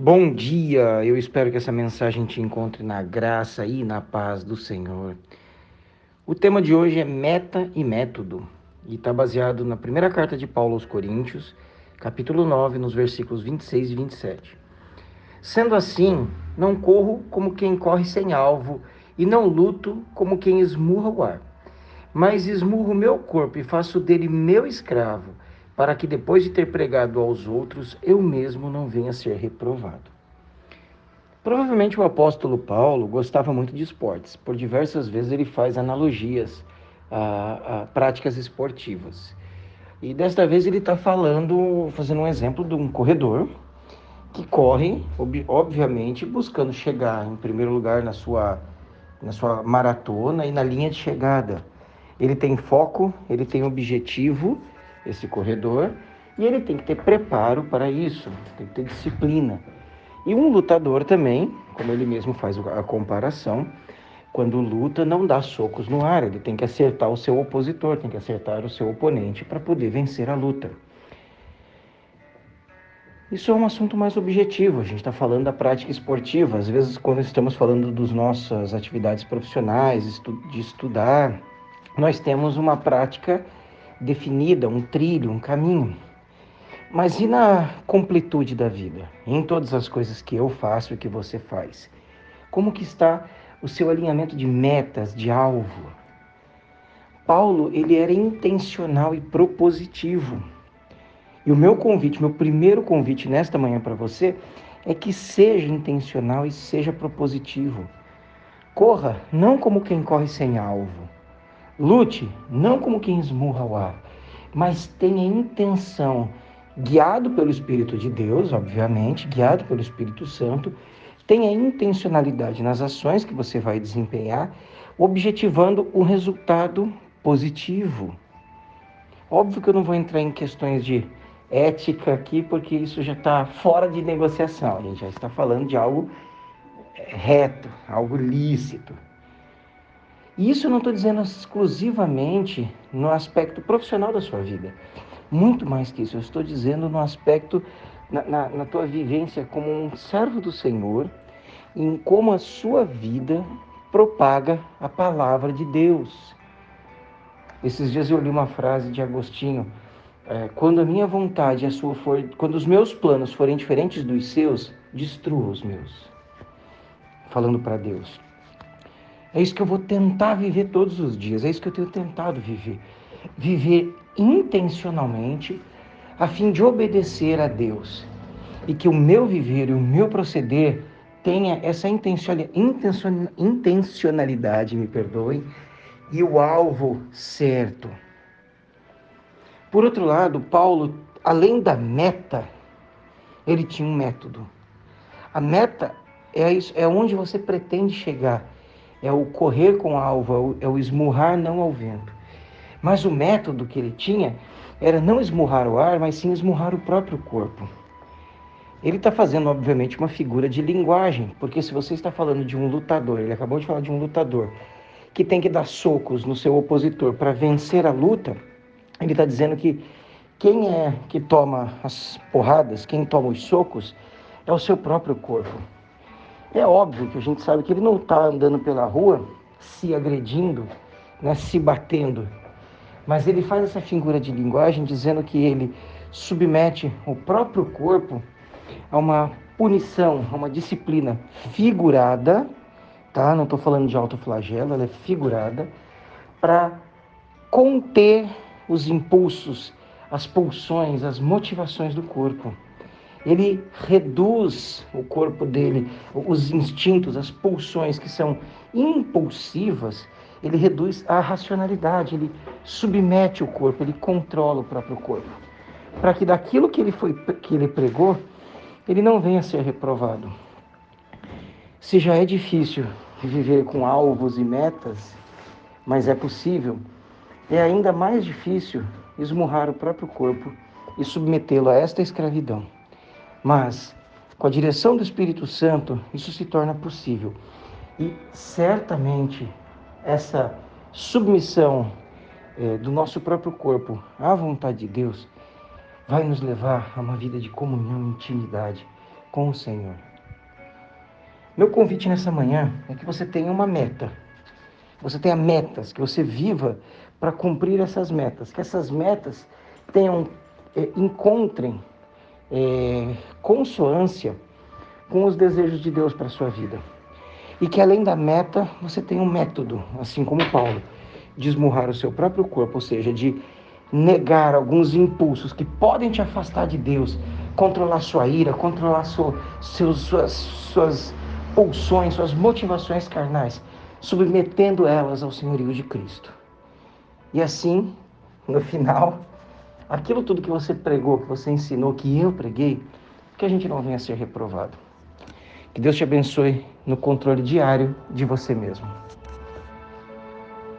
Bom dia, eu espero que essa mensagem te encontre na graça e na paz do Senhor. O tema de hoje é meta e método e está baseado na primeira carta de Paulo aos Coríntios, capítulo 9, nos versículos 26 e 27. Sendo assim, não corro como quem corre sem alvo e não luto como quem esmurra o ar, mas esmurro meu corpo e faço dele meu escravo para que depois de ter pregado aos outros, eu mesmo não venha ser reprovado. Provavelmente o apóstolo Paulo gostava muito de esportes, por diversas vezes ele faz analogias a, a práticas esportivas. E desta vez ele está falando, fazendo um exemplo de um corredor que corre, obviamente, buscando chegar em primeiro lugar na sua, na sua maratona e na linha de chegada. Ele tem foco, ele tem objetivo esse corredor, e ele tem que ter preparo para isso, tem que ter disciplina. E um lutador também, como ele mesmo faz a comparação, quando luta não dá socos no ar, ele tem que acertar o seu opositor, tem que acertar o seu oponente para poder vencer a luta. Isso é um assunto mais objetivo, a gente está falando da prática esportiva. Às vezes, quando estamos falando das nossas atividades profissionais, de estudar, nós temos uma prática definida, um trilho, um caminho. Mas e na completude da vida? Em todas as coisas que eu faço e que você faz? Como que está o seu alinhamento de metas, de alvo? Paulo, ele era intencional e propositivo. E o meu convite, meu primeiro convite nesta manhã para você é que seja intencional e seja propositivo. Corra não como quem corre sem alvo, Lute não como quem esmurra o ar, mas tenha intenção, guiado pelo Espírito de Deus, obviamente, guiado pelo Espírito Santo, tenha intencionalidade nas ações que você vai desempenhar, objetivando um resultado positivo. Óbvio que eu não vou entrar em questões de ética aqui, porque isso já está fora de negociação. A gente já está falando de algo reto, algo lícito. E isso eu não estou dizendo exclusivamente no aspecto profissional da sua vida. Muito mais que isso, eu estou dizendo no aspecto, na, na, na tua vivência como um servo do Senhor, em como a sua vida propaga a palavra de Deus. Esses dias eu li uma frase de Agostinho, é, quando a minha vontade a sua for, quando os meus planos forem diferentes dos seus, destrua os meus. Falando para Deus. É isso que eu vou tentar viver todos os dias, é isso que eu tenho tentado viver. Viver intencionalmente, a fim de obedecer a Deus. E que o meu viver e o meu proceder tenha essa intencionalidade, me perdoem, e o alvo certo. Por outro lado, Paulo, além da meta, ele tinha um método. A meta é, isso, é onde você pretende chegar é o correr com alvo, é, é o esmurrar não ao vento. Mas o método que ele tinha era não esmurrar o ar, mas sim esmurrar o próprio corpo. Ele está fazendo, obviamente, uma figura de linguagem, porque se você está falando de um lutador, ele acabou de falar de um lutador, que tem que dar socos no seu opositor para vencer a luta, ele está dizendo que quem é que toma as porradas, quem toma os socos, é o seu próprio corpo. É óbvio que a gente sabe que ele não está andando pela rua se agredindo, né, se batendo, mas ele faz essa figura de linguagem dizendo que ele submete o próprio corpo a uma punição, a uma disciplina figurada, tá? Não estou falando de autoflagelo, ela é figurada para conter os impulsos, as pulsões, as motivações do corpo ele reduz o corpo dele, os instintos, as pulsões que são impulsivas, ele reduz a racionalidade, ele submete o corpo, ele controla o próprio corpo, para que daquilo que ele foi que ele pregou, ele não venha a ser reprovado. Se já é difícil viver com alvos e metas, mas é possível, é ainda mais difícil esmurrar o próprio corpo e submetê-lo a esta escravidão. Mas, com a direção do Espírito Santo, isso se torna possível. E certamente essa submissão é, do nosso próprio corpo à vontade de Deus vai nos levar a uma vida de comunhão e intimidade com o Senhor. Meu convite nessa manhã é que você tenha uma meta. Você tenha metas, que você viva para cumprir essas metas, que essas metas tenham é, encontrem é, consoância com os desejos de Deus para a sua vida. E que além da meta, você tenha um método, assim como Paulo, de esmurrar o seu próprio corpo, ou seja, de negar alguns impulsos que podem te afastar de Deus, controlar sua ira, controlar seus, suas, suas pulsões, suas motivações carnais, submetendo elas ao senhorio de Cristo. E assim, no final, aquilo tudo que você pregou, que você ensinou, que eu preguei, que a gente não venha a ser reprovado. Que Deus te abençoe no controle diário de você mesmo.